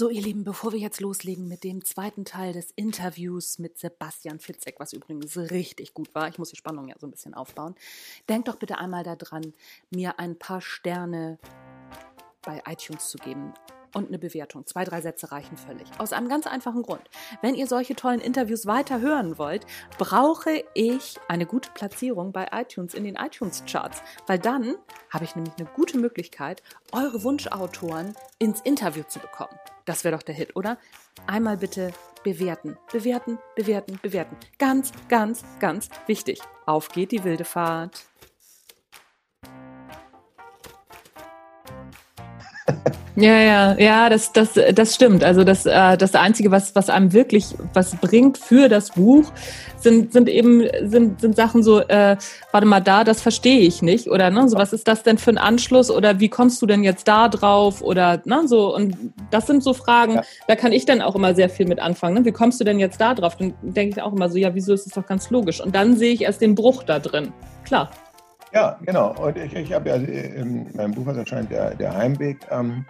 So, ihr Lieben, bevor wir jetzt loslegen mit dem zweiten Teil des Interviews mit Sebastian Fitzek, was übrigens richtig gut war, ich muss die Spannung ja so ein bisschen aufbauen, denkt doch bitte einmal daran, mir ein paar Sterne bei iTunes zu geben und eine Bewertung. Zwei, drei Sätze reichen völlig. Aus einem ganz einfachen Grund. Wenn ihr solche tollen Interviews weiter hören wollt, brauche ich eine gute Platzierung bei iTunes in den iTunes-Charts, weil dann habe ich nämlich eine gute Möglichkeit, eure Wunschautoren ins Interview zu bekommen. Das wäre doch der Hit, oder? Einmal bitte bewerten, bewerten, bewerten, bewerten. Ganz, ganz, ganz wichtig. Auf geht die wilde Fahrt. Ja, ja, ja, das, das, das stimmt. Also das, äh, das Einzige, was, was einem wirklich was bringt für das Buch, sind, sind eben sind, sind Sachen so, äh, warte mal da, das verstehe ich nicht. Oder ne, so, was ist das denn für ein Anschluss? Oder wie kommst du denn jetzt da drauf? Oder ne, so, und das sind so Fragen, ja. da kann ich dann auch immer sehr viel mit anfangen. Ne? Wie kommst du denn jetzt da drauf? Dann denke ich auch immer so, ja, wieso ist das doch ganz logisch? Und dann sehe ich erst den Bruch da drin. Klar. Ja, genau. Und ich, ich habe ja in meinem Buch, was erscheint, der, der Heimweg, ähm,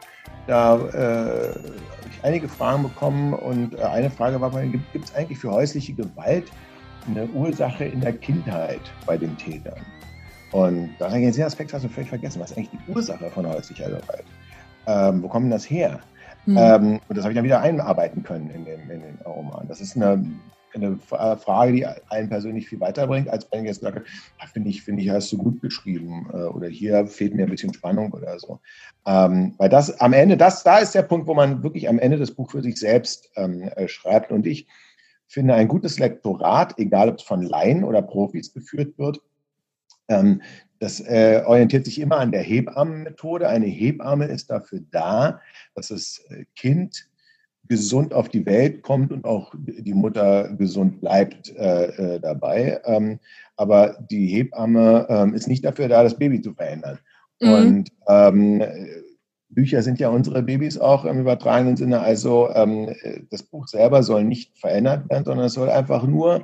da äh, ich einige Fragen bekommen und äh, eine Frage war, gibt es eigentlich für häusliche Gewalt eine Ursache in der Kindheit bei den Tätern? Und da habe ich den Aspekt hast du völlig vergessen. Was ist eigentlich die Ursache von häuslicher Gewalt? Ähm, wo kommt das her? Mhm. Ähm, und das habe ich dann wieder einarbeiten können in den, in den Roman. Das ist eine eine Frage, die einen persönlich viel weiterbringt, als wenn ich jetzt sage, ah, finde ich, finde ich, hast du gut geschrieben äh, oder hier fehlt mir ein bisschen Spannung oder so. Ähm, weil das am Ende, das, da ist der Punkt, wo man wirklich am Ende das Buch für sich selbst ähm, äh, schreibt. Und ich finde, ein gutes Lektorat, egal ob es von Laien oder Profis geführt wird, ähm, das äh, orientiert sich immer an der Hebammenmethode. Eine Hebamme ist dafür da, dass das äh, Kind gesund auf die Welt kommt und auch die Mutter gesund bleibt äh, äh, dabei. Ähm, aber die Hebamme ähm, ist nicht dafür da, das Baby zu verändern. Mhm. Und ähm, Bücher sind ja unsere Babys auch im übertragenen Sinne. Also ähm, das Buch selber soll nicht verändert werden, sondern es soll einfach nur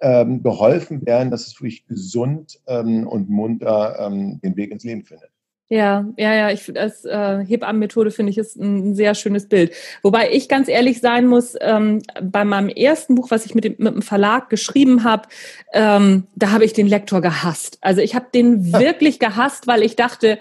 ähm, geholfen werden, dass es wirklich gesund ähm, und munter den Weg ins Leben findet. Ja, ja, ja, ich als äh, Hebammenmethode finde ich ist ein sehr schönes Bild. Wobei ich ganz ehrlich sein muss, ähm, bei meinem ersten Buch, was ich mit dem, mit dem Verlag geschrieben habe, ähm, da habe ich den Lektor gehasst. Also ich habe den wirklich gehasst, weil ich dachte,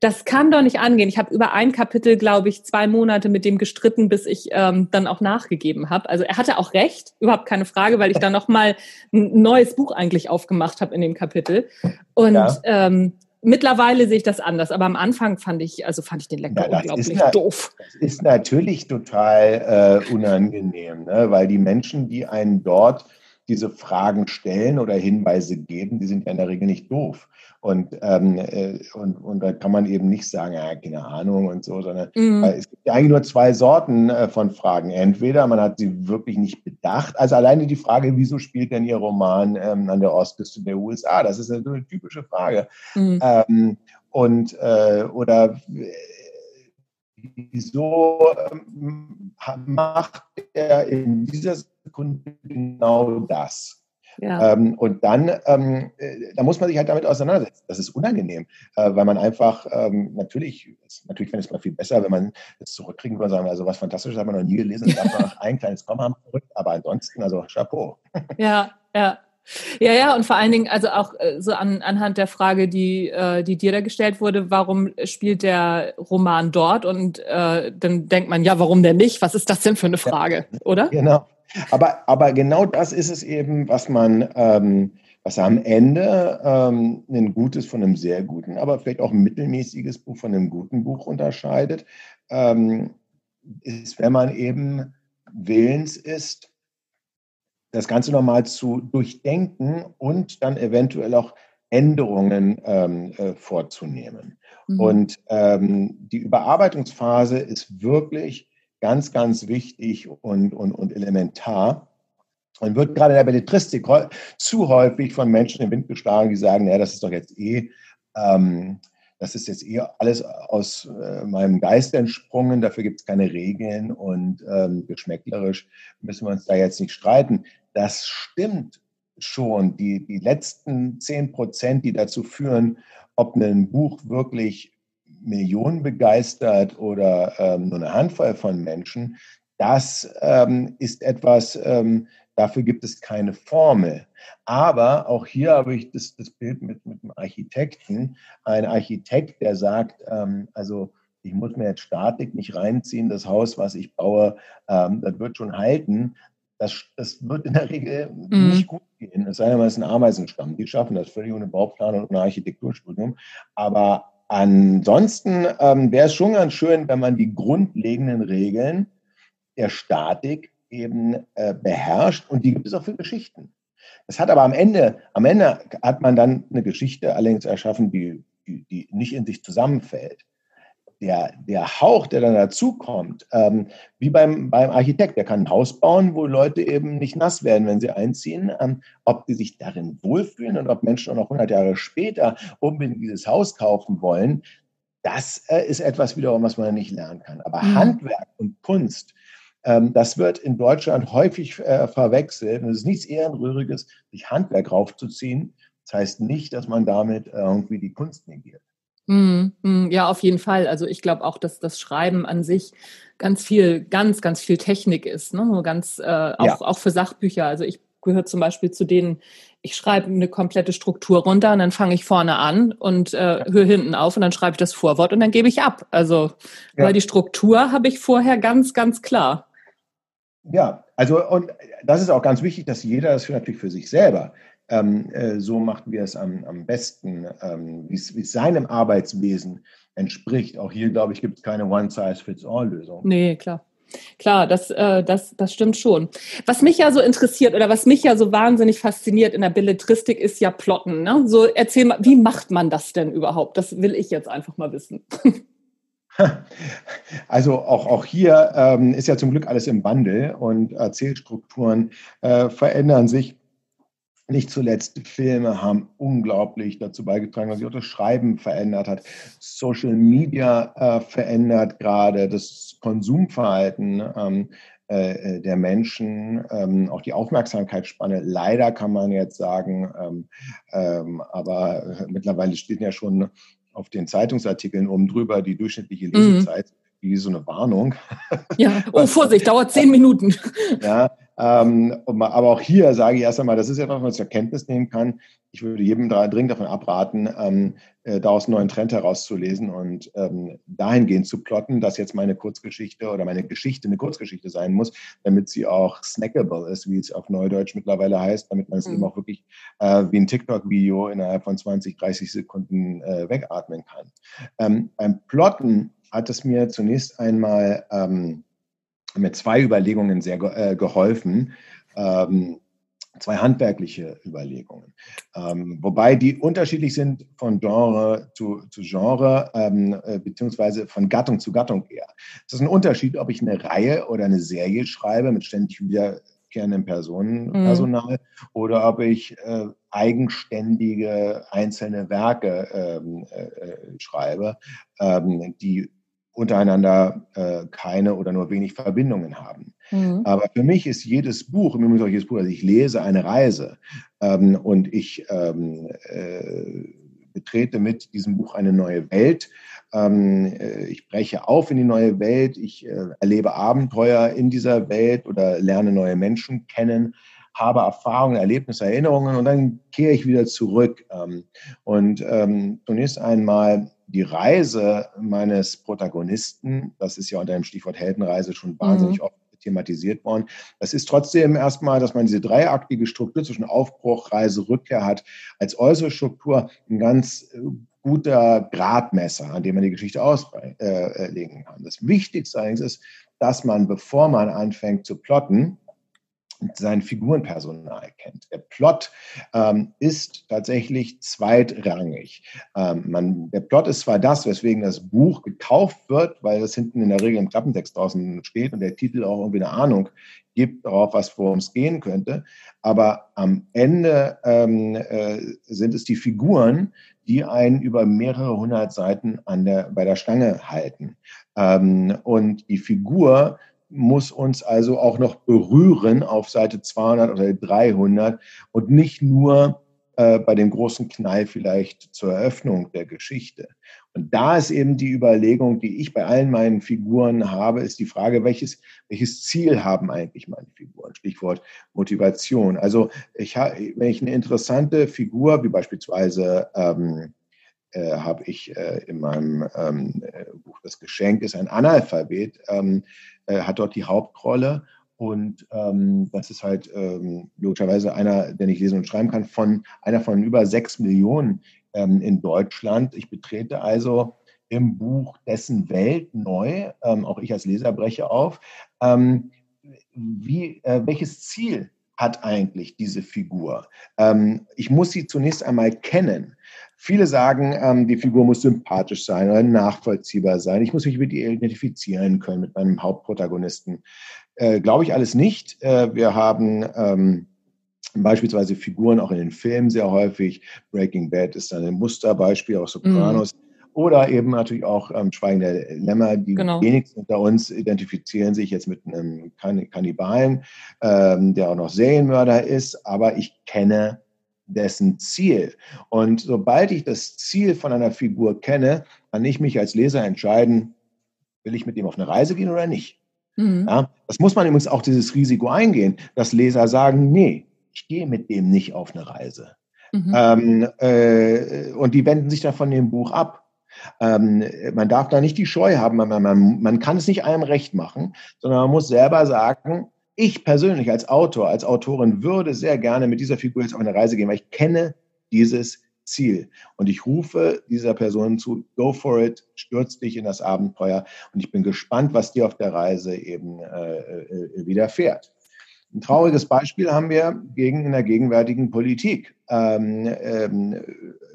das kann doch nicht angehen. Ich habe über ein Kapitel, glaube ich, zwei Monate mit dem gestritten, bis ich ähm, dann auch nachgegeben habe. Also er hatte auch recht, überhaupt keine Frage, weil ich dann noch mal ein neues Buch eigentlich aufgemacht habe in dem Kapitel. Und ja. ähm, Mittlerweile sehe ich das anders, aber am Anfang fand ich, also fand ich den Lektor ja, unglaublich ist doof. Das ist natürlich total äh, unangenehm, ne? weil die Menschen, die einen dort diese Fragen stellen oder Hinweise geben, die sind ja in der Regel nicht doof. Und, ähm, äh, und, und da kann man eben nicht sagen, ja, keine Ahnung und so, sondern mhm. äh, es gibt ja eigentlich nur zwei Sorten äh, von Fragen. Entweder man hat sie wirklich nicht bedacht, also alleine die Frage, wieso spielt denn Ihr Roman ähm, an der Ostküste der USA? Das ist eine typische Frage. Mhm. Ähm, und äh, oder wieso ähm, macht er in dieser Sekunde genau das? Ja. Ähm, und dann, ähm, äh, da muss man sich halt damit auseinandersetzen. Das ist unangenehm, äh, weil man einfach, ähm, natürlich, natürlich fände es mal viel besser, wenn man es zurückkriegen würde und sagen, also was Fantastisches haben wir noch nie gelesen, habe noch ein kleines Komma haben aber ansonsten, also Chapeau. Ja, ja. Ja, ja, und vor allen Dingen, also auch äh, so an, anhand der Frage, die, äh, die dir da gestellt wurde, warum spielt der Roman dort? Und äh, dann denkt man, ja, warum denn nicht? Was ist das denn für eine Frage, ja, oder? Genau. Aber, aber genau das ist es eben, was man, ähm, was am Ende ähm, ein gutes von einem sehr guten, aber vielleicht auch ein mittelmäßiges Buch von einem guten Buch unterscheidet, ähm, ist, wenn man eben willens ist, das Ganze nochmal zu durchdenken und dann eventuell auch Änderungen ähm, äh, vorzunehmen. Mhm. Und ähm, die Überarbeitungsphase ist wirklich ganz, ganz wichtig und, und, und elementar. Und wird gerade in der Belletristik zu häufig von Menschen im Wind geschlagen, die sagen, naja, das ist doch jetzt eh, ähm, das ist jetzt eh alles aus äh, meinem Geist entsprungen, dafür gibt es keine Regeln und ähm, geschmäcklerisch müssen wir uns da jetzt nicht streiten. Das stimmt schon. Die, die letzten zehn Prozent, die dazu führen, ob ein Buch wirklich Millionen begeistert oder ähm, nur eine Handvoll von Menschen, das ähm, ist etwas, ähm, dafür gibt es keine Formel. Aber auch hier habe ich das, das Bild mit, mit dem Architekten. Ein Architekt, der sagt, ähm, also ich muss mir jetzt Statik nicht reinziehen, das Haus, was ich baue, ähm, das wird schon halten. Das, das wird in der Regel mhm. nicht gut gehen. Es sei denn, man ist ein Ameisenstamm. Die schaffen das völlig ohne Bauplan und ohne Architekturstudium. Aber ansonsten ähm, wäre es schon ganz schön, wenn man die grundlegenden Regeln der Statik eben äh, beherrscht. Und die gibt es auch für Geschichten. Das hat aber am Ende, am Ende hat man dann eine Geschichte allerdings erschaffen, die, die, die nicht in sich zusammenfällt der, der Hauch, der dann dazukommt, ähm, wie beim, beim Architekt, der kann ein Haus bauen, wo Leute eben nicht nass werden, wenn sie einziehen. Ähm, ob die sich darin wohlfühlen und ob Menschen auch noch 100 Jahre später unbedingt dieses Haus kaufen wollen, das äh, ist etwas wiederum, was man nicht lernen kann. Aber mhm. Handwerk und Kunst, ähm, das wird in Deutschland häufig äh, verwechselt. Und es ist nichts Ehrenrühriges, sich Handwerk raufzuziehen. Das heißt nicht, dass man damit irgendwie die Kunst negiert. Mm, ja, auf jeden Fall. Also ich glaube auch, dass das Schreiben an sich ganz viel, ganz, ganz viel Technik ist. Ne? Ganz, äh, auch, ja. auch für Sachbücher. Also ich gehöre zum Beispiel zu denen, ich schreibe eine komplette Struktur runter und dann fange ich vorne an und äh, höre hinten auf und dann schreibe ich das Vorwort und dann gebe ich ab. Also, ja. weil die Struktur habe ich vorher ganz, ganz klar. Ja, also und das ist auch ganz wichtig, dass jeder das natürlich für sich selber ähm, äh, so macht, wie es am, am besten, ähm, wie es seinem Arbeitswesen entspricht. Auch hier, glaube ich, gibt es keine One-Size-Fits-All-Lösung. Nee, klar. Klar, das, äh, das, das stimmt schon. Was mich ja so interessiert oder was mich ja so wahnsinnig fasziniert in der Belletristik ist ja Plotten. Ne? So erzähl mal, wie macht man das denn überhaupt? Das will ich jetzt einfach mal wissen. Also auch, auch hier ähm, ist ja zum Glück alles im Wandel und Erzählstrukturen äh, verändern sich. Nicht zuletzt Filme haben unglaublich dazu beigetragen, dass sich auch das Schreiben verändert hat. Social Media äh, verändert gerade das Konsumverhalten ähm, äh, äh der Menschen, ähm, auch die Aufmerksamkeitsspanne. Leider kann man jetzt sagen, ähm, ähm aber mittlerweile steht ja schon auf den Zeitungsartikeln oben drüber die durchschnittliche mhm. Lesezeit. Mhm wie so eine Warnung. Ja, oh Vorsicht, dauert zehn Minuten. Ja, ähm, aber auch hier sage ich erst einmal, das ist etwas, was man zur Kenntnis nehmen kann. Ich würde jedem dringend davon abraten, ähm, äh, daraus einen neuen Trend herauszulesen und ähm, dahingehend zu plotten, dass jetzt meine Kurzgeschichte oder meine Geschichte eine Kurzgeschichte sein muss, damit sie auch snackable ist, wie es auf Neudeutsch mittlerweile heißt, damit man es mhm. eben auch wirklich äh, wie ein TikTok-Video innerhalb von 20, 30 Sekunden äh, wegatmen kann. Ähm, beim Plotten hat es mir zunächst einmal mit zwei Überlegungen sehr äh, geholfen. Ähm, zwei handwerkliche Überlegungen. Ähm, wobei die unterschiedlich sind von Genre zu, zu Genre, ähm, äh, beziehungsweise von Gattung zu Gattung eher. Es ist ein Unterschied, ob ich eine Reihe oder eine Serie schreibe mit ständig wiederkehrendem Personenpersonal mhm. oder ob ich äh, eigenständige einzelne Werke ähm, äh, äh schreibe, ähm, die untereinander äh, keine oder nur wenig Verbindungen haben. Mhm. Aber für mich ist jedes Buch, im Übrigen jedes Buch, das ich lese, eine Reise. Ähm, und ich ähm, äh, betrete mit diesem Buch eine neue Welt. Ähm, äh, ich breche auf in die neue Welt. Ich äh, erlebe Abenteuer in dieser Welt oder lerne neue Menschen kennen habe Erfahrungen, Erlebnisse, Erinnerungen und dann kehre ich wieder zurück. Ähm, und ähm, zunächst einmal die Reise meines Protagonisten, das ist ja unter dem Stichwort Heldenreise schon wahnsinnig mhm. oft thematisiert worden. Das ist trotzdem erstmal, dass man diese dreiaktige Struktur zwischen Aufbruch, Reise, Rückkehr hat, als äußere Struktur ein ganz äh, guter Gradmesser, an dem man die Geschichte auslegen äh, kann. Das Wichtigste eigentlich ist, dass man, bevor man anfängt zu plotten, sein Figurenpersonal kennt. Der Plot ähm, ist tatsächlich zweitrangig. Ähm, man, der Plot ist zwar das, weswegen das Buch gekauft wird, weil das hinten in der Regel im Klappentext draußen steht und der Titel auch irgendwie eine Ahnung gibt darauf, was worum es gehen könnte. Aber am Ende ähm, äh, sind es die Figuren, die einen über mehrere hundert Seiten an der, bei der Stange halten. Ähm, und die Figur muss uns also auch noch berühren auf Seite 200 oder 300 und nicht nur äh, bei dem großen Knall vielleicht zur Eröffnung der Geschichte. Und da ist eben die Überlegung, die ich bei allen meinen Figuren habe, ist die Frage, welches, welches Ziel haben eigentlich meine Figuren? Stichwort Motivation. Also ich, wenn ich eine interessante Figur, wie beispielsweise ähm, äh, habe ich äh, in meinem ähm, äh, Buch Das Geschenk ist ein Analphabet, ähm, äh, hat dort die Hauptrolle und ähm, das ist halt ähm, logischerweise einer, der nicht lesen und schreiben kann, von einer von über sechs Millionen ähm, in Deutschland. Ich betrete also im Buch dessen Welt neu, ähm, auch ich als Leser breche auf. Ähm, wie, äh, welches Ziel hat eigentlich diese Figur? Ähm, ich muss sie zunächst einmal kennen. Viele sagen, ähm, die Figur muss sympathisch sein oder nachvollziehbar sein. Ich muss mich mit ihr identifizieren können, mit meinem Hauptprotagonisten. Äh, Glaube ich alles nicht. Äh, wir haben ähm, beispielsweise Figuren auch in den Filmen sehr häufig. Breaking Bad ist dann ein Musterbeispiel, auch Sopranos. Mm. Oder eben natürlich auch ähm, Schweigen der Lämmer. Die genau. wenigsten unter uns identifizieren sich jetzt mit einem Kannibalen, ähm, der auch noch Serienmörder ist. Aber ich kenne dessen Ziel. Und sobald ich das Ziel von einer Figur kenne, kann ich mich als Leser entscheiden, will ich mit ihm auf eine Reise gehen oder nicht. Mhm. Ja, das muss man übrigens auch dieses Risiko eingehen, dass Leser sagen, nee, ich gehe mit dem nicht auf eine Reise. Mhm. Ähm, äh, und die wenden sich dann von dem Buch ab. Ähm, man darf da nicht die Scheu haben, man, man, man kann es nicht einem recht machen, sondern man muss selber sagen, ich persönlich als Autor, als Autorin würde sehr gerne mit dieser Figur jetzt auf eine Reise gehen, weil ich kenne dieses Ziel. Und ich rufe dieser Person zu, go for it, stürz dich in das Abenteuer. Und ich bin gespannt, was dir auf der Reise eben äh, äh, widerfährt. Ein trauriges Beispiel haben wir gegen, in der gegenwärtigen Politik. Ähm, ähm,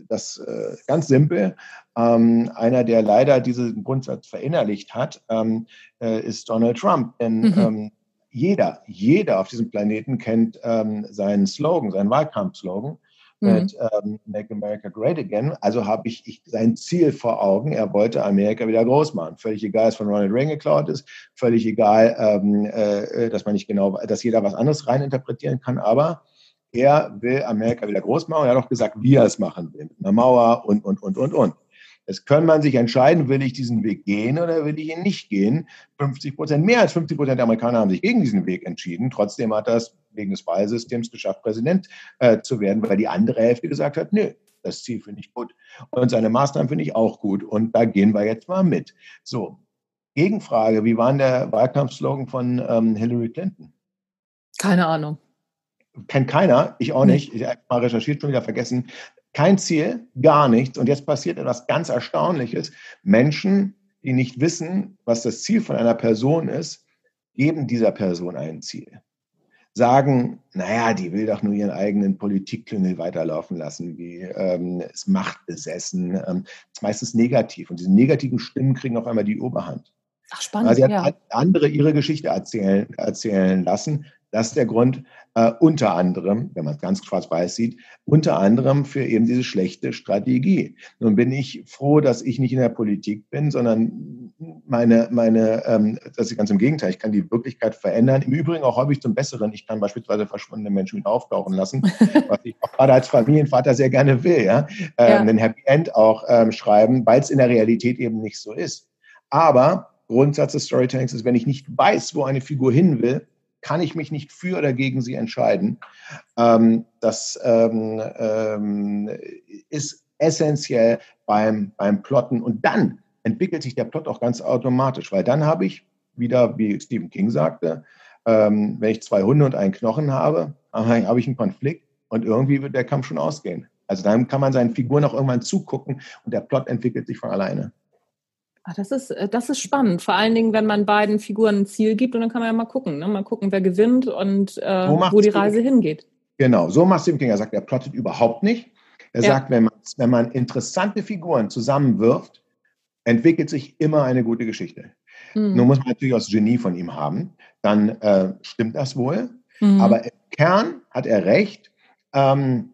das äh, ganz simpel. Ähm, einer, der leider diesen Grundsatz verinnerlicht hat, ähm, äh, ist Donald Trump. Denn mhm. Jeder, jeder auf diesem Planeten kennt ähm, seinen Slogan, seinen Wahlkampfslogan mhm. mit ähm, Make America Great Again. Also habe ich, ich, sein Ziel vor Augen. Er wollte Amerika wieder groß machen. Völlig egal, dass von Ronald Reagan geklaut ist. Völlig egal, ähm, äh, dass man nicht genau, dass jeder was anderes reininterpretieren kann. Aber er will Amerika wieder groß machen. Er hat auch gesagt, wie er es machen will. Mit einer Mauer und, und, und, und, und. Jetzt kann man sich entscheiden, will ich diesen Weg gehen oder will ich ihn nicht gehen. 50 Prozent, mehr als 50 Prozent der Amerikaner haben sich gegen diesen Weg entschieden. Trotzdem hat er es wegen des Wahlsystems geschafft, Präsident äh, zu werden, weil die andere Hälfte gesagt hat, nö, das Ziel finde ich gut. Und seine Maßnahmen finde ich auch gut. Und da gehen wir jetzt mal mit. So, Gegenfrage, wie war denn der Wahlkampfslogan von ähm, Hillary Clinton? Keine Ahnung. Kennt keiner, ich auch nicht. Ich habe mal recherchiert, schon wieder vergessen. Kein Ziel, gar nichts. Und jetzt passiert etwas ganz Erstaunliches. Menschen, die nicht wissen, was das Ziel von einer Person ist, geben dieser Person ein Ziel. Sagen, naja, die will doch nur ihren eigenen Politikklüngel weiterlaufen lassen, wie ähm, ist machtbesessen. Ähm, ist meistens negativ. Und diese negativen Stimmen kriegen auf einmal die Oberhand. Ach, spannend. Also, ja. andere ihre Geschichte erzählen, erzählen lassen. Das ist der Grund, äh, unter anderem, wenn man es ganz schwarz-weiß sieht, unter anderem für eben diese schlechte Strategie. Nun bin ich froh, dass ich nicht in der Politik bin, sondern meine, meine ähm, das ist ganz im Gegenteil, ich kann die Wirklichkeit verändern. Im Übrigen auch häufig zum Besseren. Ich kann beispielsweise verschwundene Menschen wieder auftauchen lassen, was ich auch gerade als Familienvater sehr gerne will, ja. Ähm, ja. Ein Happy End auch ähm, schreiben, weil es in der Realität eben nicht so ist. Aber Grundsatz des Storytellings ist, wenn ich nicht weiß, wo eine Figur hin will, kann ich mich nicht für oder gegen sie entscheiden. Ähm, das ähm, ähm, ist essentiell beim, beim Plotten. Und dann entwickelt sich der Plot auch ganz automatisch, weil dann habe ich, wieder wie Stephen King sagte, ähm, wenn ich zwei Hunde und einen Knochen habe, habe ich einen Konflikt und irgendwie wird der Kampf schon ausgehen. Also dann kann man seinen Figuren auch irgendwann zugucken und der Plot entwickelt sich von alleine. Ach, das ist, äh, das ist spannend. Vor allen Dingen, wenn man beiden Figuren ein Ziel gibt und dann kann man ja mal gucken, ne? mal gucken, wer gewinnt und äh, wo, wo die Reise King. hingeht. Genau, so macht Stephen King. Er sagt, er plottet überhaupt nicht. Er ja. sagt, wenn man, wenn man interessante Figuren zusammenwirft, entwickelt sich immer eine gute Geschichte. Mhm. Nun muss man natürlich auch das Genie von ihm haben. Dann äh, stimmt das wohl. Mhm. Aber im Kern hat er recht. Ähm,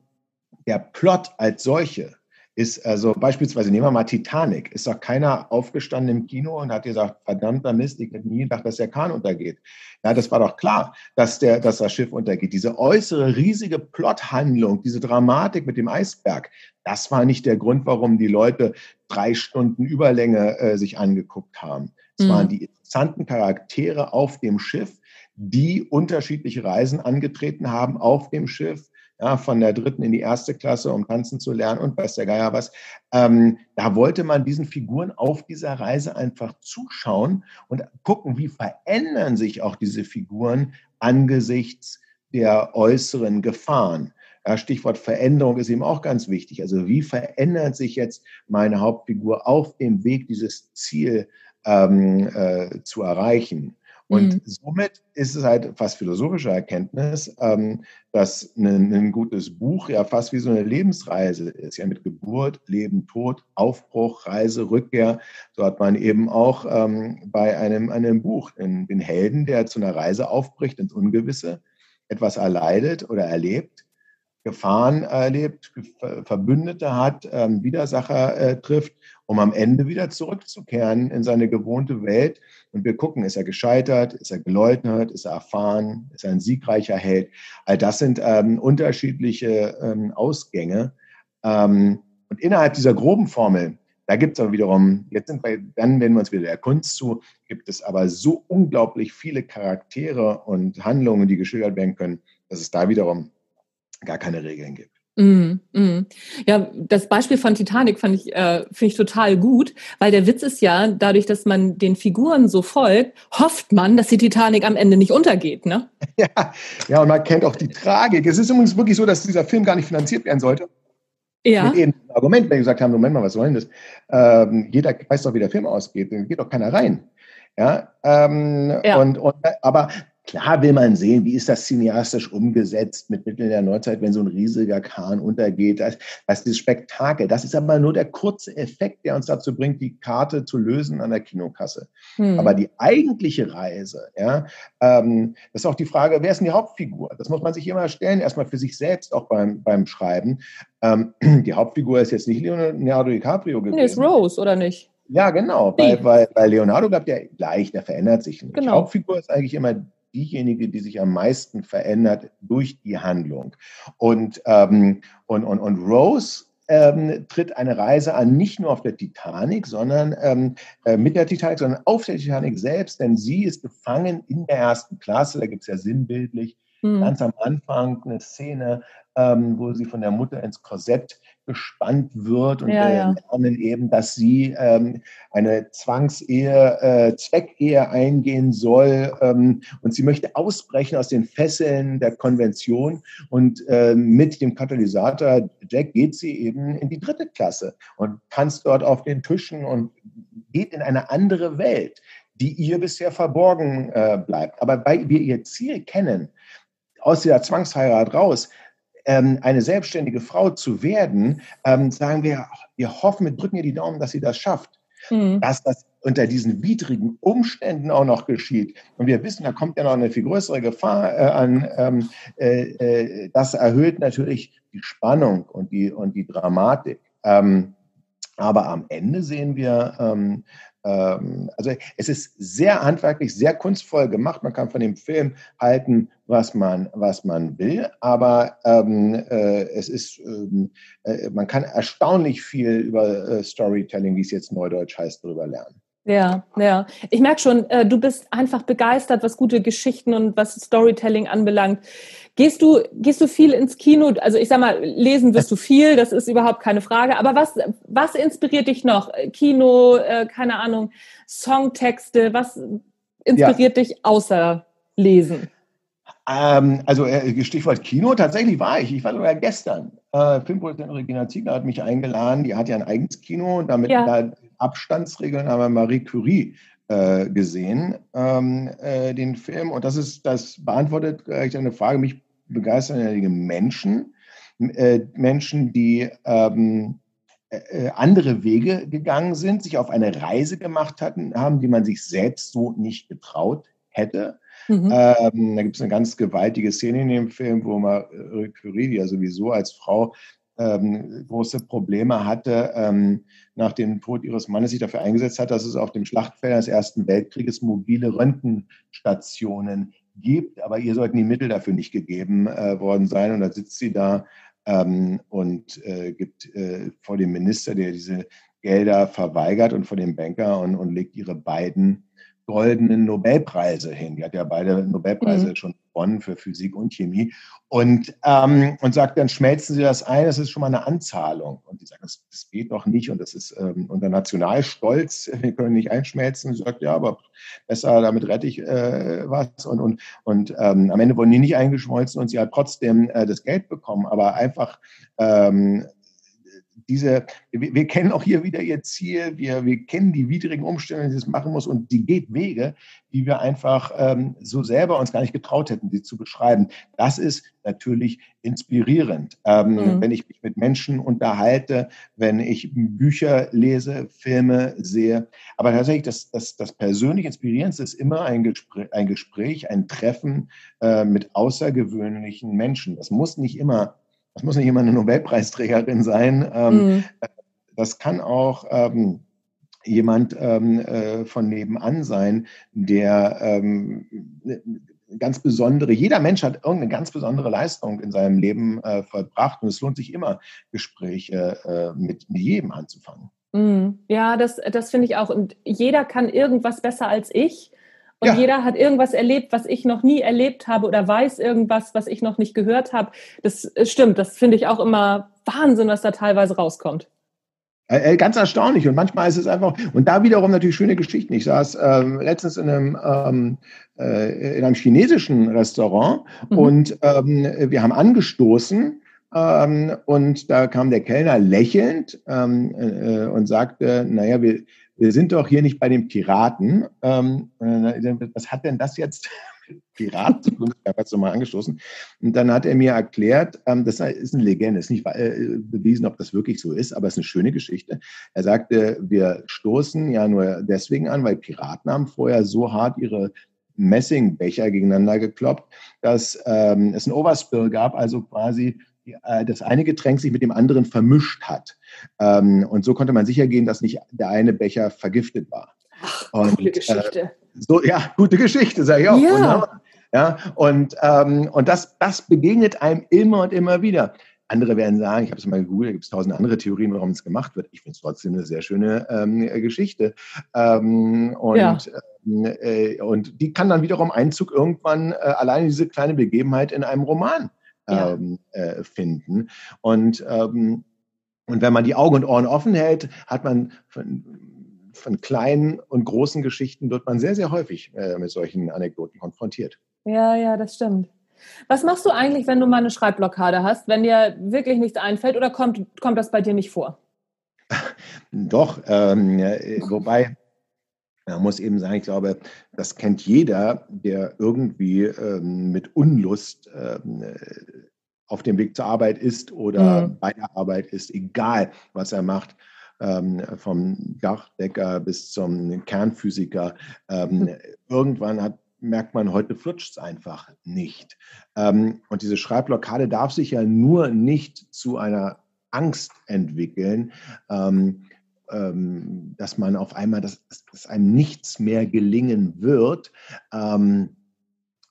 der Plot als solche ist also beispielsweise, nehmen wir mal Titanic, ist doch keiner aufgestanden im Kino und hat gesagt, verdammter Mist, ich hätte nie gedacht, dass der Kahn untergeht. Ja, das war doch klar, dass, der, dass das Schiff untergeht. Diese äußere riesige Plothandlung, diese Dramatik mit dem Eisberg, das war nicht der Grund, warum die Leute drei Stunden Überlänge äh, sich angeguckt haben. Es mhm. waren die interessanten Charaktere auf dem Schiff, die unterschiedliche Reisen angetreten haben auf dem Schiff, ja, von der dritten in die erste Klasse, um tanzen zu lernen und weiß der Geier was. Ähm, da wollte man diesen Figuren auf dieser Reise einfach zuschauen und gucken, wie verändern sich auch diese Figuren angesichts der äußeren Gefahren. Ja, Stichwort Veränderung ist eben auch ganz wichtig. Also wie verändert sich jetzt meine Hauptfigur auf dem Weg, dieses Ziel ähm, äh, zu erreichen? Und mhm. somit ist es halt fast philosophische Erkenntnis, ähm, dass ein, ein, gutes Buch ja fast wie so eine Lebensreise ist, ja mit Geburt, Leben, Tod, Aufbruch, Reise, Rückkehr. So hat man eben auch ähm, bei einem, einem Buch den, den Helden, der zu einer Reise aufbricht ins Ungewisse, etwas erleidet oder erlebt, Gefahren erlebt, Verbündete hat, ähm, Widersacher äh, trifft, um am Ende wieder zurückzukehren in seine gewohnte Welt. Und wir gucken, ist er gescheitert, ist er geleugnet, ist er erfahren, ist er ein siegreicher Held. All das sind ähm, unterschiedliche ähm, Ausgänge. Ähm, und innerhalb dieser groben Formel, da gibt es aber wiederum, jetzt sind wir, dann wenden wir uns wieder der Kunst zu, gibt es aber so unglaublich viele Charaktere und Handlungen, die geschildert werden können, dass es da wiederum gar keine Regeln gibt. Mm, mm. Ja, das Beispiel von Titanic fand ich, äh, finde ich total gut, weil der Witz ist ja, dadurch, dass man den Figuren so folgt, hofft man, dass die Titanic am Ende nicht untergeht, ne? Ja, ja, und man kennt auch die Tragik. Es ist übrigens wirklich so, dass dieser Film gar nicht finanziert werden sollte. Ja. Mit eben Argument, wenn die gesagt haben, Moment mal, was soll denn das? Ähm, jeder weiß doch, wie der Film ausgeht, dann geht doch keiner rein. Ja, ähm, ja. Und, und, aber Klar will man sehen, wie ist das cineastisch umgesetzt mit Mitteln der Neuzeit, wenn so ein riesiger Kahn untergeht. Das, das ist das Spektakel. Das ist aber nur der kurze Effekt, der uns dazu bringt, die Karte zu lösen an der Kinokasse. Hm. Aber die eigentliche Reise, ja, ähm, das ist auch die Frage, wer ist denn die Hauptfigur? Das muss man sich immer stellen, erstmal für sich selbst auch beim, beim Schreiben. Ähm, die Hauptfigur ist jetzt nicht Leonardo DiCaprio gewesen. Nee, ist Rose, oder nicht? Ja, genau. Weil, weil, weil Leonardo bleibt ja gleich, der verändert sich nicht. Genau. Die Hauptfigur ist eigentlich immer diejenige, die sich am meisten verändert durch die Handlung. Und, ähm, und, und, und Rose ähm, tritt eine Reise an, nicht nur auf der Titanic, sondern ähm, äh, mit der Titanic, sondern auf der Titanic selbst, denn sie ist gefangen in der ersten Klasse. Da gibt es ja sinnbildlich mhm. ganz am Anfang eine Szene, ähm, wo sie von der Mutter ins Korsett gespannt wird und ja, wir ja. lernen eben, dass sie ähm, eine Zwangsehe, äh, Zweckehe eingehen soll ähm, und sie möchte ausbrechen aus den Fesseln der Konvention und äh, mit dem Katalysator Jack geht sie eben in die dritte Klasse und tanzt dort auf den Tischen und geht in eine andere Welt, die ihr bisher verborgen äh, bleibt. Aber weil wir ihr Ziel kennen, aus dieser Zwangsheirat raus, ähm, eine selbstständige Frau zu werden, ähm, sagen wir, wir hoffen, wir drücken ihr die Daumen, dass sie das schafft. Mhm. Dass das unter diesen widrigen Umständen auch noch geschieht. Und wir wissen, da kommt ja noch eine viel größere Gefahr äh, an. Ähm, äh, äh, das erhöht natürlich die Spannung und die, und die Dramatik. Ähm, aber am Ende sehen wir, ähm, also es ist sehr handwerklich, sehr kunstvoll gemacht. Man kann von dem Film halten, was man, was man will, aber ähm, äh, es ist, ähm, äh, man kann erstaunlich viel über äh, Storytelling, wie es jetzt neudeutsch heißt, darüber lernen. Ja, ja. Ich merke schon, äh, du bist einfach begeistert, was gute Geschichten und was Storytelling anbelangt. Gehst du, gehst du viel ins Kino? Also ich sag mal, lesen wirst du viel, das ist überhaupt keine Frage. Aber was, was inspiriert dich noch? Kino, äh, keine Ahnung, Songtexte, was inspiriert ja. dich außer Lesen? Ähm, also äh, Stichwort Kino, tatsächlich war ich. Ich war sogar gestern. Äh, Filmproduzentin Regina Ziegler hat mich eingeladen. Die hat ja ein eigenes Kino und damit ja. da Abstandsregeln haben wir Marie Curie äh, gesehen, ähm, äh, den Film. Und das ist, das beantwortet gleich eine Frage. Mich begeistern einige Menschen, äh, Menschen, die ähm, äh, andere Wege gegangen sind, sich auf eine Reise gemacht hatten, haben, die man sich selbst so nicht getraut hätte. Mhm. Ähm, da gibt es eine ganz gewaltige Szene in dem Film, wo Marie Curie, die ja sowieso als Frau ähm, große Probleme hatte, ähm, nach dem Tod ihres Mannes sich dafür eingesetzt hat, dass es auf dem Schlachtfeld des Ersten Weltkrieges mobile Röntgenstationen gibt, aber ihr sollten die Mittel dafür nicht gegeben äh, worden sein. Und da sitzt sie da ähm, und äh, gibt äh, vor dem Minister, der diese Gelder verweigert und vor dem Banker und, und legt ihre beiden goldenen Nobelpreise hin. Die hat ja beide Nobelpreise mhm. schon gewonnen für Physik und Chemie. Und, ähm, und sagt, dann schmelzen Sie das ein, das ist schon mal eine Anzahlung. Und die sagen, das, das geht doch nicht und das ist ähm, unter Nationalstolz, wir können nicht einschmelzen. Sie sagt, ja, aber besser, damit rette ich äh, was. Und, und, und ähm, am Ende wurden die nicht eingeschmolzen und sie hat trotzdem äh, das Geld bekommen. Aber einfach ähm, diese, wir, wir, kennen auch hier wieder ihr Ziel, wir, wir kennen die widrigen Umstände, die es machen muss und die geht Wege, die wir einfach ähm, so selber uns gar nicht getraut hätten, sie zu beschreiben. Das ist natürlich inspirierend. Ähm, mhm. Wenn ich mich mit Menschen unterhalte, wenn ich Bücher lese, Filme sehe. Aber tatsächlich, das, das, das persönlich Inspirierendste ist immer ein Gespräch, ein, Gespräch, ein Treffen äh, mit außergewöhnlichen Menschen. Das muss nicht immer das muss nicht immer eine Nobelpreisträgerin sein. Ähm, mhm. Das kann auch ähm, jemand ähm, äh, von nebenan sein, der ähm, ne, ganz besondere, jeder Mensch hat irgendeine ganz besondere Leistung in seinem Leben äh, vollbracht und es lohnt sich immer, Gespräche äh, mit jedem anzufangen. Mhm. Ja, das, das finde ich auch. Und jeder kann irgendwas besser als ich. Und ja. jeder hat irgendwas erlebt, was ich noch nie erlebt habe oder weiß irgendwas, was ich noch nicht gehört habe. Das äh, stimmt, das finde ich auch immer Wahnsinn, was da teilweise rauskommt. Äh, ganz erstaunlich. Und manchmal ist es einfach, und da wiederum natürlich schöne Geschichten. Ich saß ähm, letztens in einem, ähm, äh, in einem chinesischen Restaurant mhm. und ähm, wir haben angestoßen. Ähm, und da kam der Kellner lächelnd ähm, äh, und sagte, naja, wir, wir sind doch hier nicht bei den Piraten. Ähm, äh, was hat denn das jetzt Pirat zu tun? Ich habe jetzt nochmal angestoßen. Und dann hat er mir erklärt, ähm, das ist eine Legende, ist nicht äh, bewiesen, ob das wirklich so ist, aber es ist eine schöne Geschichte. Er sagte, wir stoßen ja nur deswegen an, weil Piraten haben vorher so hart ihre Messingbecher gegeneinander gekloppt, dass ähm, es ein Overspill gab, also quasi das eine Getränk sich mit dem anderen vermischt hat. Ähm, und so konnte man sicher gehen, dass nicht der eine Becher vergiftet war. Ach, und, gute Geschichte. Äh, so, ja, gute Geschichte, sage ich auch. Ja. ja und ähm, und das, das begegnet einem immer und immer wieder. Andere werden sagen, ich habe es mal gegoogelt, da gibt es tausend andere Theorien, warum es gemacht wird. Ich finde es trotzdem eine sehr schöne ähm, Geschichte. Ähm, und, ja. äh, und die kann dann wiederum Einzug irgendwann äh, alleine diese kleine Begebenheit in einem Roman ja. ähm, äh, finden. Und, ähm, und wenn man die Augen und Ohren offen hält, hat man von, von kleinen und großen Geschichten wird man sehr, sehr häufig äh, mit solchen Anekdoten konfrontiert. Ja, ja, das stimmt. Was machst du eigentlich, wenn du mal eine Schreibblockade hast, wenn dir wirklich nichts einfällt oder kommt, kommt das bei dir nicht vor? Doch, ähm, äh, wobei man muss eben sagen, ich glaube, das kennt jeder, der irgendwie ähm, mit Unlust ähm, äh, auf dem Weg zur Arbeit ist oder mhm. bei der Arbeit ist, egal was er macht, ähm, vom Dachdecker bis zum Kernphysiker. Ähm, mhm. Irgendwann hat, merkt man, heute flutscht es einfach nicht. Ähm, und diese Schreibblockade darf sich ja nur nicht zu einer Angst entwickeln. Ähm, ähm, dass man auf einmal, dass, dass einem nichts mehr gelingen wird, ähm,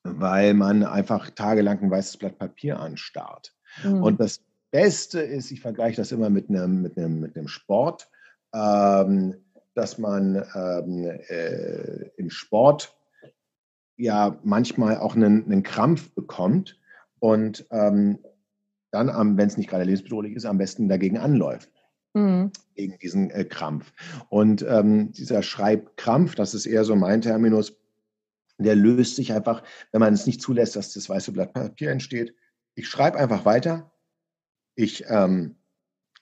weil man einfach tagelang ein weißes Blatt Papier anstarrt. Mhm. Und das Beste ist, ich vergleiche das immer mit einem, mit einem, mit einem Sport, ähm, dass man ähm, äh, im Sport ja manchmal auch einen, einen Krampf bekommt und ähm, dann, wenn es nicht gerade lebensbedrohlich ist, am besten dagegen anläuft mhm. gegen diesen äh, Krampf. Und ähm, dieser Schreibkrampf, das ist eher so mein Terminus, der löst sich einfach, wenn man es nicht zulässt, dass das weiße Blatt Papier entsteht. Ich schreibe einfach weiter. Ich ähm,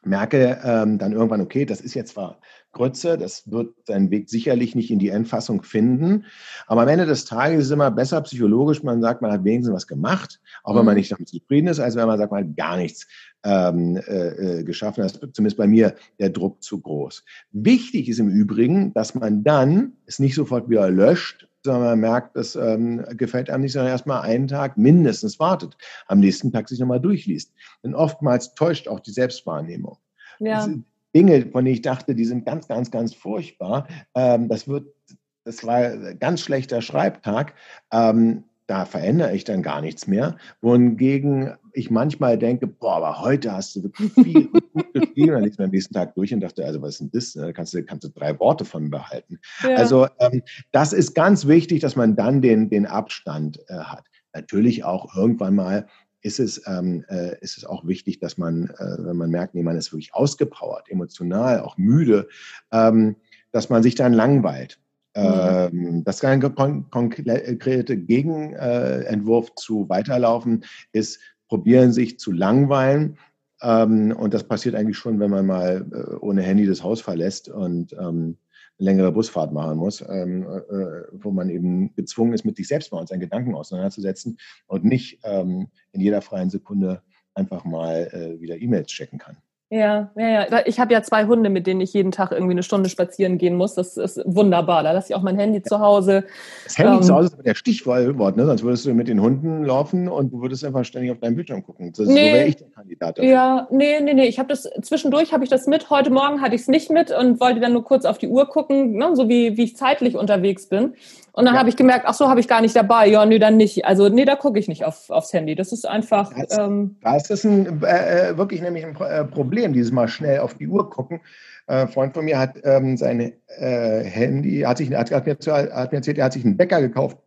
merke ähm, dann irgendwann, okay, das ist jetzt zwar Grütze, das wird seinen Weg sicherlich nicht in die Endfassung finden, aber am Ende des Tages ist es immer besser psychologisch, man sagt, man hat wenigstens was gemacht, auch wenn man mhm. nicht damit zufrieden ist, als wenn man sagt, man hat gar nichts ähm, äh, äh geschaffen. Das ist zumindest bei mir der Druck zu groß. Wichtig ist im Übrigen, dass man dann es nicht sofort wieder löscht, sondern man merkt, das ähm, gefällt einem nicht, sondern erstmal einen Tag mindestens wartet, am nächsten Tag sich nochmal durchliest. Denn oftmals täuscht auch die Selbstwahrnehmung. Ja. Dinge, von denen ich dachte, die sind ganz, ganz, ganz furchtbar, ähm, das wird, das war ein ganz schlechter Schreibtag. Ähm, da verändere ich dann gar nichts mehr. Wohingegen ich manchmal denke, boah, aber heute hast du wirklich viel gut geschrieben. Dann liest man am nächsten Tag durch und dachte, also was ist denn das? Da kannst du, kannst du drei Worte von behalten. Ja. Also ähm, das ist ganz wichtig, dass man dann den, den Abstand äh, hat. Natürlich auch irgendwann mal ist es, ähm, äh, ist es auch wichtig, dass man, äh, wenn man merkt, nee, man ist wirklich ausgepowert, emotional, auch müde, ähm, dass man sich dann langweilt. Mhm. Das ein konkrete Gegenentwurf zu Weiterlaufen ist, probieren sich zu langweilen. Ähm, und das passiert eigentlich schon, wenn man mal äh, ohne Handy das Haus verlässt und ähm, eine längere Busfahrt machen muss, ähm, äh, wo man eben gezwungen ist, mit sich selbst mal und seinen Gedanken auseinanderzusetzen und nicht in jeder freien Sekunde einfach mal äh, wieder E-Mails checken kann. Ja, ja, ja. Ich habe ja zwei Hunde, mit denen ich jeden Tag irgendwie eine Stunde spazieren gehen muss. Das ist wunderbar. Da lasse ich auch mein Handy zu Hause. Das Handy ähm, zu Hause ist aber der Stichwort, ne? Sonst würdest du mit den Hunden laufen und du würdest einfach ständig auf deinen Bildschirm gucken. Das, nee, so wäre ich der Kandidat. Dafür. Ja, nee, nee, nee. Ich habe das zwischendurch habe ich das mit. Heute Morgen hatte ich es nicht mit und wollte dann nur kurz auf die Uhr gucken, ne? so wie, wie ich zeitlich unterwegs bin. Und dann ja. habe ich gemerkt, ach so, habe ich gar nicht dabei. Ja, nee, dann nicht. Also nee, da gucke ich nicht auf, aufs Handy. Das ist einfach. Das, ähm, das ist ein, äh, äh wirklich nämlich ein äh, Problem, dieses Mal schnell auf die Uhr gucken. Äh, ein Freund von mir hat ähm, sein äh, Handy, hat, sich, hat, hat, mir, hat mir erzählt, er hat sich einen Bäcker gekauft,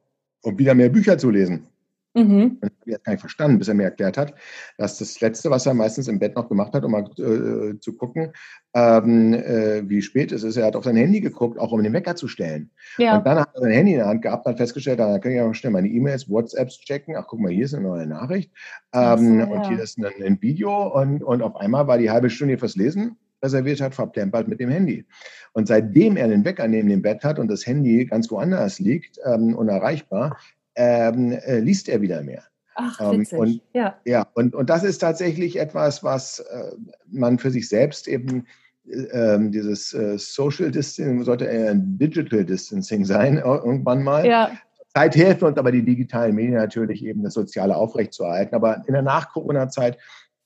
um wieder mehr Bücher zu lesen. Mhm. Das habe ich gar nicht verstanden, bis er mir erklärt hat, dass das Letzte, was er meistens im Bett noch gemacht hat, um mal äh, zu gucken, ähm, äh, wie spät es ist, er hat auf sein Handy geguckt, auch um den Wecker zu stellen. Ja. Und dann hat er sein Handy in der Hand gehabt, hat festgestellt, da kann ich auch schnell meine E-Mails, WhatsApps checken. Ach, guck mal, hier ist eine neue Nachricht. Ähm, so, ja. Und hier ist ein, ein Video. Und, und auf einmal war die halbe Stunde fürs Lesen reserviert hat, verplempert mit dem Handy. Und seitdem er den Wecker neben dem Bett hat und das Handy ganz woanders liegt, ähm, unerreichbar, ähm, äh, liest er wieder mehr. Ach, ähm, witzig. und, ja. ja und, und das ist tatsächlich etwas, was äh, man für sich selbst eben äh, dieses äh, Social Distancing sollte eher ein Digital Distancing sein, irgendwann mal. Ja. Zeit hilft uns aber die digitalen Medien natürlich eben das Soziale aufrechtzuerhalten. Aber in der Nach-Corona-Zeit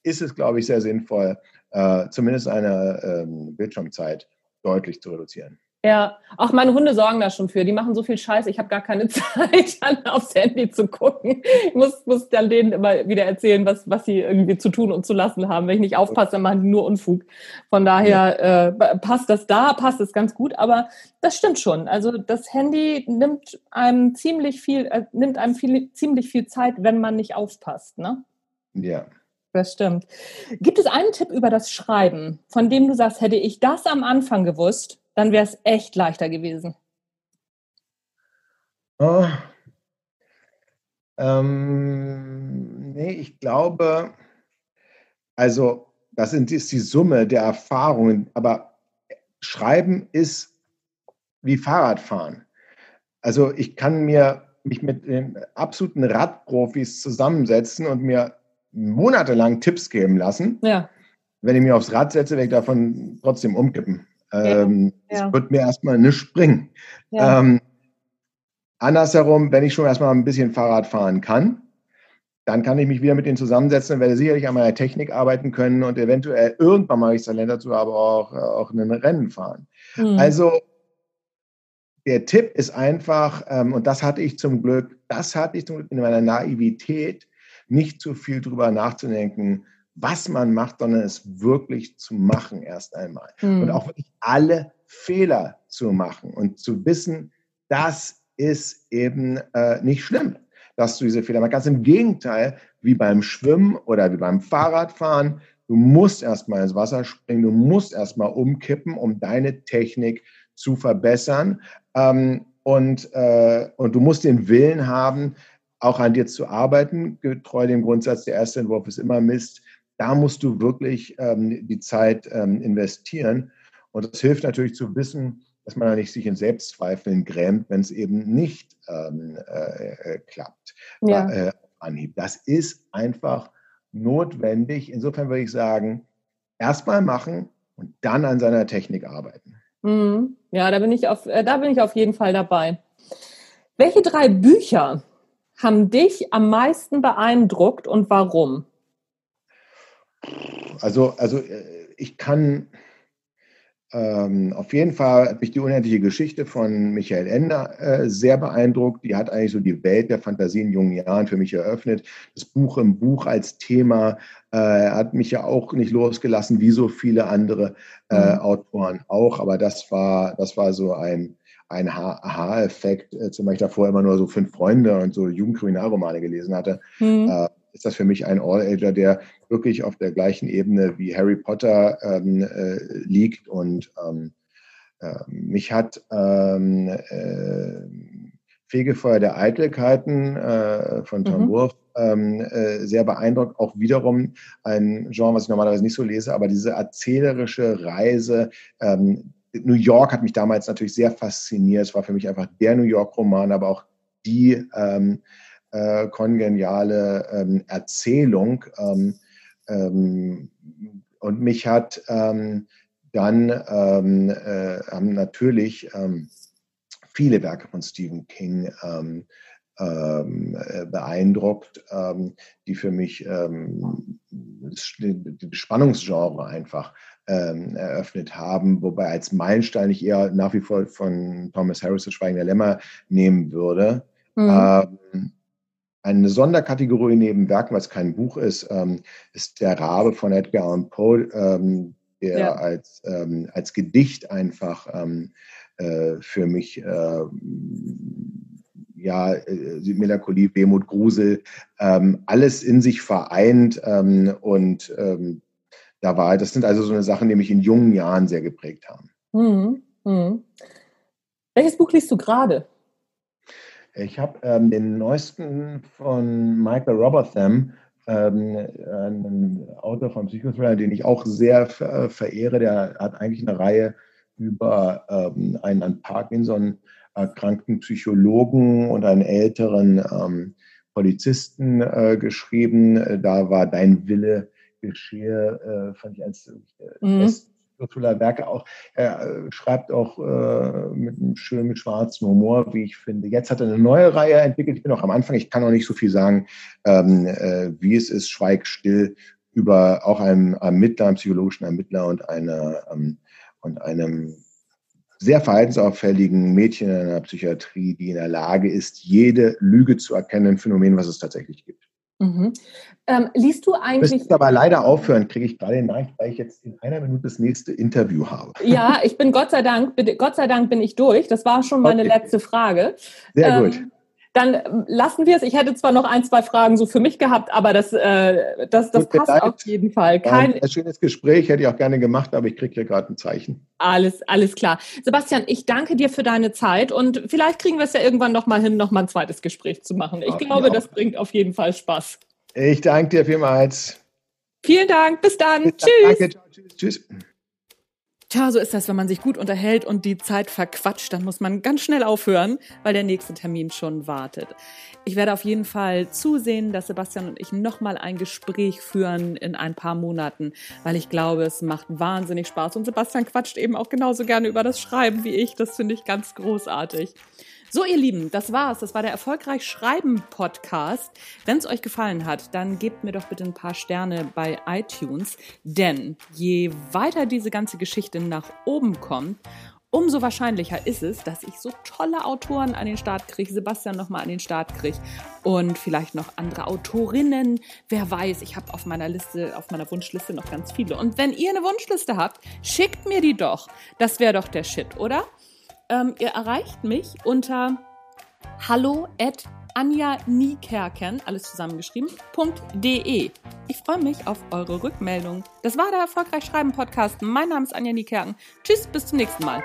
ist es, glaube ich, sehr sinnvoll, äh, zumindest eine ähm, Bildschirmzeit deutlich zu reduzieren. Ja, auch meine Hunde sorgen da schon für. Die machen so viel Scheiß, ich habe gar keine Zeit, dann aufs Handy zu gucken. Ich muss, muss dann denen immer wieder erzählen, was, was sie irgendwie zu tun und zu lassen haben. Wenn ich nicht aufpasse, dann machen die nur Unfug. Von daher äh, passt das da, passt es ganz gut. Aber das stimmt schon. Also das Handy nimmt einem ziemlich viel, äh, nimmt einem viel, ziemlich viel Zeit, wenn man nicht aufpasst. Ne? Ja. Das stimmt. Gibt es einen Tipp über das Schreiben, von dem du sagst, hätte ich das am Anfang gewusst, dann wäre es echt leichter gewesen. Oh, ähm, nee, ich glaube, also das ist die Summe der Erfahrungen, aber Schreiben ist wie Fahrradfahren. Also ich kann mir mich mit den absoluten Radprofis zusammensetzen und mir monatelang Tipps geben lassen. Ja. Wenn ich mich aufs Rad setze, werde ich davon trotzdem umkippen. Ähm, ja. Es wird mir erstmal nicht springen. Ja. Ähm, andersherum, wenn ich schon erstmal ein bisschen Fahrrad fahren kann, dann kann ich mich wieder mit denen zusammensetzen und werde sicherlich an meiner Technik arbeiten können und eventuell irgendwann mache ich Talent dazu, aber auch, auch ein Rennen fahren. Mhm. Also der Tipp ist einfach, ähm, und das hatte ich zum Glück, das hatte ich zum Glück in meiner Naivität, nicht zu viel drüber nachzudenken, was man macht, sondern es wirklich zu machen erst einmal. Mhm. Und auch wirklich alle Fehler zu machen und zu wissen, das ist eben äh, nicht schlimm, dass du diese Fehler machst. Ganz im Gegenteil, wie beim Schwimmen oder wie beim Fahrradfahren, du musst erstmal ins Wasser springen, du musst erstmal umkippen, um deine Technik zu verbessern. Ähm, und, äh, und du musst den Willen haben, auch an dir zu arbeiten, getreu dem Grundsatz, der erste Entwurf ist immer Mist da musst du wirklich ähm, die Zeit ähm, investieren. Und das hilft natürlich zu wissen, dass man nicht sich in Selbstzweifeln grämt, wenn es eben nicht ähm, äh, äh, klappt. Ja. Äh, Anhieb. Das ist einfach notwendig. Insofern würde ich sagen, erstmal machen und dann an seiner Technik arbeiten. Mhm. Ja, da bin ich auf, äh, da bin ich auf jeden Fall dabei. Welche drei Bücher haben dich am meisten beeindruckt und warum? Also, also äh, ich kann ähm, auf jeden Fall hat mich die unendliche Geschichte von Michael Ender äh, sehr beeindruckt. Die hat eigentlich so die Welt der Fantasie in jungen Jahren für mich eröffnet. Das Buch im Buch als Thema äh, hat mich ja auch nicht losgelassen, wie so viele andere äh, mhm. Autoren auch. Aber das war, das war so ein, ein Aha-Effekt, äh, zum Beispiel davor immer nur so fünf Freunde und so Jugendkriminalromane gelesen hatte. Mhm. Äh, ist das für mich ein All-Ager, der wirklich auf der gleichen Ebene wie Harry Potter ähm, äh, liegt. Und ähm, äh, mich hat ähm, äh, Fegefeuer der Eitelkeiten äh, von Tom mhm. Wolfe ähm, äh, sehr beeindruckt. Auch wiederum ein Genre, was ich normalerweise nicht so lese, aber diese erzählerische Reise. Ähm, New York hat mich damals natürlich sehr fasziniert. Es war für mich einfach der New York-Roman, aber auch die ähm, äh, kongeniale ähm, Erzählung. Ähm, ähm, und mich hat ähm, dann ähm, äh, haben natürlich viele Werke von Stephen King äh, beeindruckt, die für mich das Spannungsgenre einfach eröffnet haben, wobei als Meilenstein ich eher nach wie vor von Thomas Harris das Schweigen der Lämmer nehmen würde. Mhm. Eine Sonderkategorie neben Werken, was kein Buch ist, ähm, ist der Rabe von Edgar Allan Poe, ähm, der ja. als, ähm, als Gedicht einfach ähm, äh, für mich äh, ja, äh, Melancholie, Wehmut, Grusel, ähm, alles in sich vereint ähm, und da war, das sind also so eine Sachen, die mich in jungen Jahren sehr geprägt haben. Mhm. Mhm. Welches Buch liest du gerade? Ich habe ähm, den neuesten von Michael Robotham, ähm, ein Autor von Psychothriller, den ich auch sehr äh, verehre. Der hat eigentlich eine Reihe über ähm, einen an Parkinson erkrankten Psychologen und einen älteren ähm, Polizisten äh, geschrieben. Da war Dein Wille geschehe, äh, fand ich als äh, mhm. Ursula Werke auch, er äh, schreibt auch äh, mit einem schönen, schwarzen Humor, wie ich finde. Jetzt hat er eine neue Reihe entwickelt. Ich bin noch am Anfang, ich kann noch nicht so viel sagen, ähm, äh, wie es ist, Schweig still über auch einen Ermittler, einen psychologischen Ermittler und, eine, ähm, und einem sehr verhaltensauffälligen Mädchen in einer Psychiatrie, die in der Lage ist, jede Lüge zu erkennen, ein Phänomen, was es tatsächlich gibt. Mhm. Ähm, liest du eigentlich. Müsste aber leider aufhören, kriege ich gerade den Nachricht, weil ich jetzt in einer Minute das nächste Interview habe. Ja, ich bin Gott sei Dank, Gott sei Dank bin ich durch. Das war schon meine okay. letzte Frage. Sehr ähm, gut dann lassen wir es. Ich hätte zwar noch ein, zwei Fragen so für mich gehabt, aber das, äh, das, das passt leid. auf jeden Fall. Kein ein schönes Gespräch hätte ich auch gerne gemacht, aber ich kriege hier gerade ein Zeichen. Alles, alles klar. Sebastian, ich danke dir für deine Zeit und vielleicht kriegen wir es ja irgendwann noch mal hin, noch mal ein zweites Gespräch zu machen. Ich ja, glaube, das bringt auf jeden Fall Spaß. Ich danke dir vielmals. Vielen Dank. Bis dann. Bis dann. Tschüss. Danke. Tschüss. Tschüss. Tja, so ist das, wenn man sich gut unterhält und die Zeit verquatscht, dann muss man ganz schnell aufhören, weil der nächste Termin schon wartet. Ich werde auf jeden Fall zusehen, dass Sebastian und ich nochmal ein Gespräch führen in ein paar Monaten, weil ich glaube, es macht wahnsinnig Spaß und Sebastian quatscht eben auch genauso gerne über das Schreiben wie ich. Das finde ich ganz großartig. So, ihr Lieben, das war's. Das war der Erfolgreich Schreiben Podcast. Wenn es euch gefallen hat, dann gebt mir doch bitte ein paar Sterne bei iTunes, denn je weiter diese ganze Geschichte nach oben kommt, umso wahrscheinlicher ist es, dass ich so tolle Autoren an den Start kriege, Sebastian nochmal an den Start kriege und vielleicht noch andere Autorinnen. Wer weiß, ich habe auf meiner Liste, auf meiner Wunschliste noch ganz viele. Und wenn ihr eine Wunschliste habt, schickt mir die doch. Das wäre doch der Shit, oder? Ähm, ihr erreicht mich unter hallo at Anja Niekerken, alles zusammengeschrieben, .de. Ich freue mich auf eure Rückmeldung. Das war der Erfolgreich Schreiben Podcast. Mein Name ist Anja Niekerken. Tschüss, bis zum nächsten Mal.